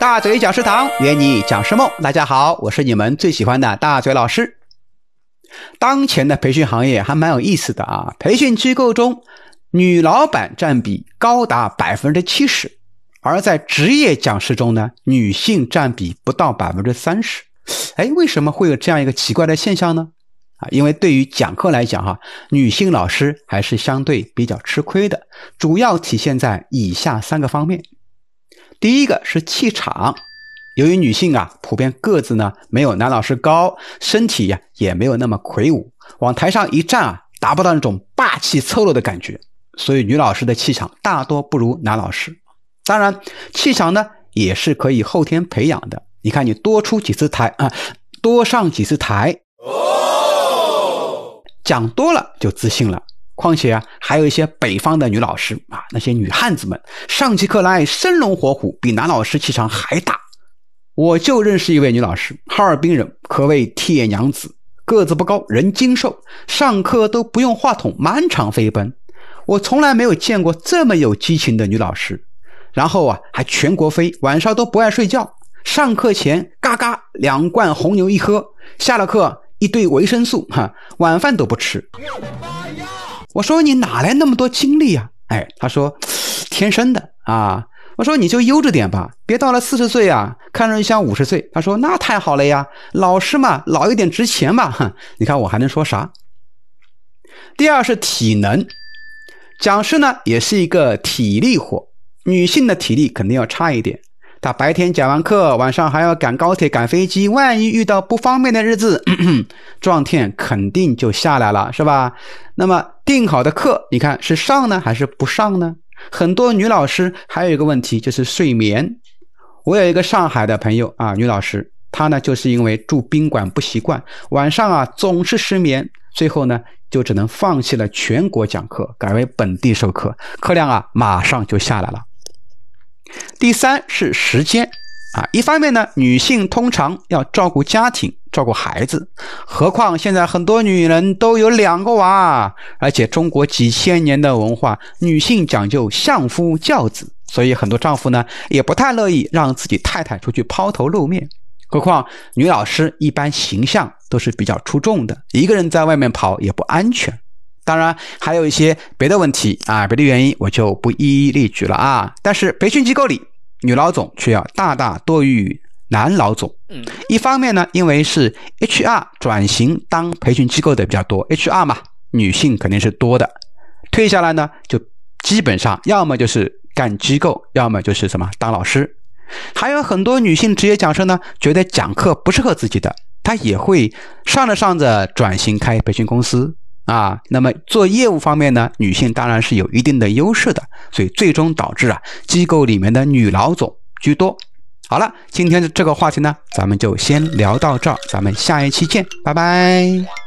大嘴讲师堂，约你讲师梦。大家好，我是你们最喜欢的大嘴老师。当前的培训行业还蛮有意思的啊，培训机构中女老板占比高达百分之七十，而在职业讲师中呢，女性占比不到百分之三十。哎，为什么会有这样一个奇怪的现象呢？啊，因为对于讲课来讲，哈，女性老师还是相对比较吃亏的，主要体现在以下三个方面。第一个是气场，由于女性啊普遍个子呢没有男老师高，身体呀也没有那么魁梧，往台上一站啊达不到那种霸气侧漏的感觉，所以女老师的气场大多不如男老师。当然，气场呢也是可以后天培养的。你看，你多出几次台啊，多上几次台，哦讲多了就自信了。况且啊，还有一些北方的女老师啊，那些女汉子们上起课来生龙活虎，比男老师气场还大。我就认识一位女老师，哈尔滨人，可谓铁娘子，个子不高，人精瘦，上课都不用话筒，满场飞奔。我从来没有见过这么有激情的女老师。然后啊，还全国飞，晚上都不爱睡觉。上课前嘎嘎两罐红牛一喝，下了课一堆维生素，哈，晚饭都不吃。我说你哪来那么多精力呀？哎，他说天生的啊。我说你就悠着点吧，别到了四十岁啊，看上去像五十岁。他说那太好了呀，老师嘛，老一点值钱嘛。哼，你看我还能说啥？第二是体能，讲师呢也是一个体力活，女性的体力肯定要差一点。他白天讲完课，晚上还要赶高铁、赶飞机，万一遇到不方便的日子，状态肯定就下来了，是吧？那么定好的课，你看是上呢还是不上呢？很多女老师还有一个问题就是睡眠。我有一个上海的朋友啊，女老师，她呢就是因为住宾馆不习惯，晚上啊总是失眠，最后呢就只能放弃了全国讲课，改为本地授课，课量啊马上就下来了。第三是时间啊，一方面呢，女性通常要照顾家庭、照顾孩子，何况现在很多女人都有两个娃，而且中国几千年的文化，女性讲究相夫教子，所以很多丈夫呢也不太乐意让自己太太出去抛头露面。何况女老师一般形象都是比较出众的，一个人在外面跑也不安全。当然，还有一些别的问题啊，别的原因我就不一一列举了啊。但是培训机构里，女老总却要大大多于男老总。嗯，一方面呢，因为是 HR 转型当培训机构的比较多，HR 嘛，女性肯定是多的。退下来呢，就基本上要么就是干机构，要么就是什么当老师。还有很多女性职业讲师呢，觉得讲课不适合自己的，她也会上着上着转型开培训公司。啊，那么做业务方面呢，女性当然是有一定的优势的，所以最终导致啊，机构里面的女老总居多。好了，今天的这个话题呢，咱们就先聊到这儿，咱们下一期见，拜拜。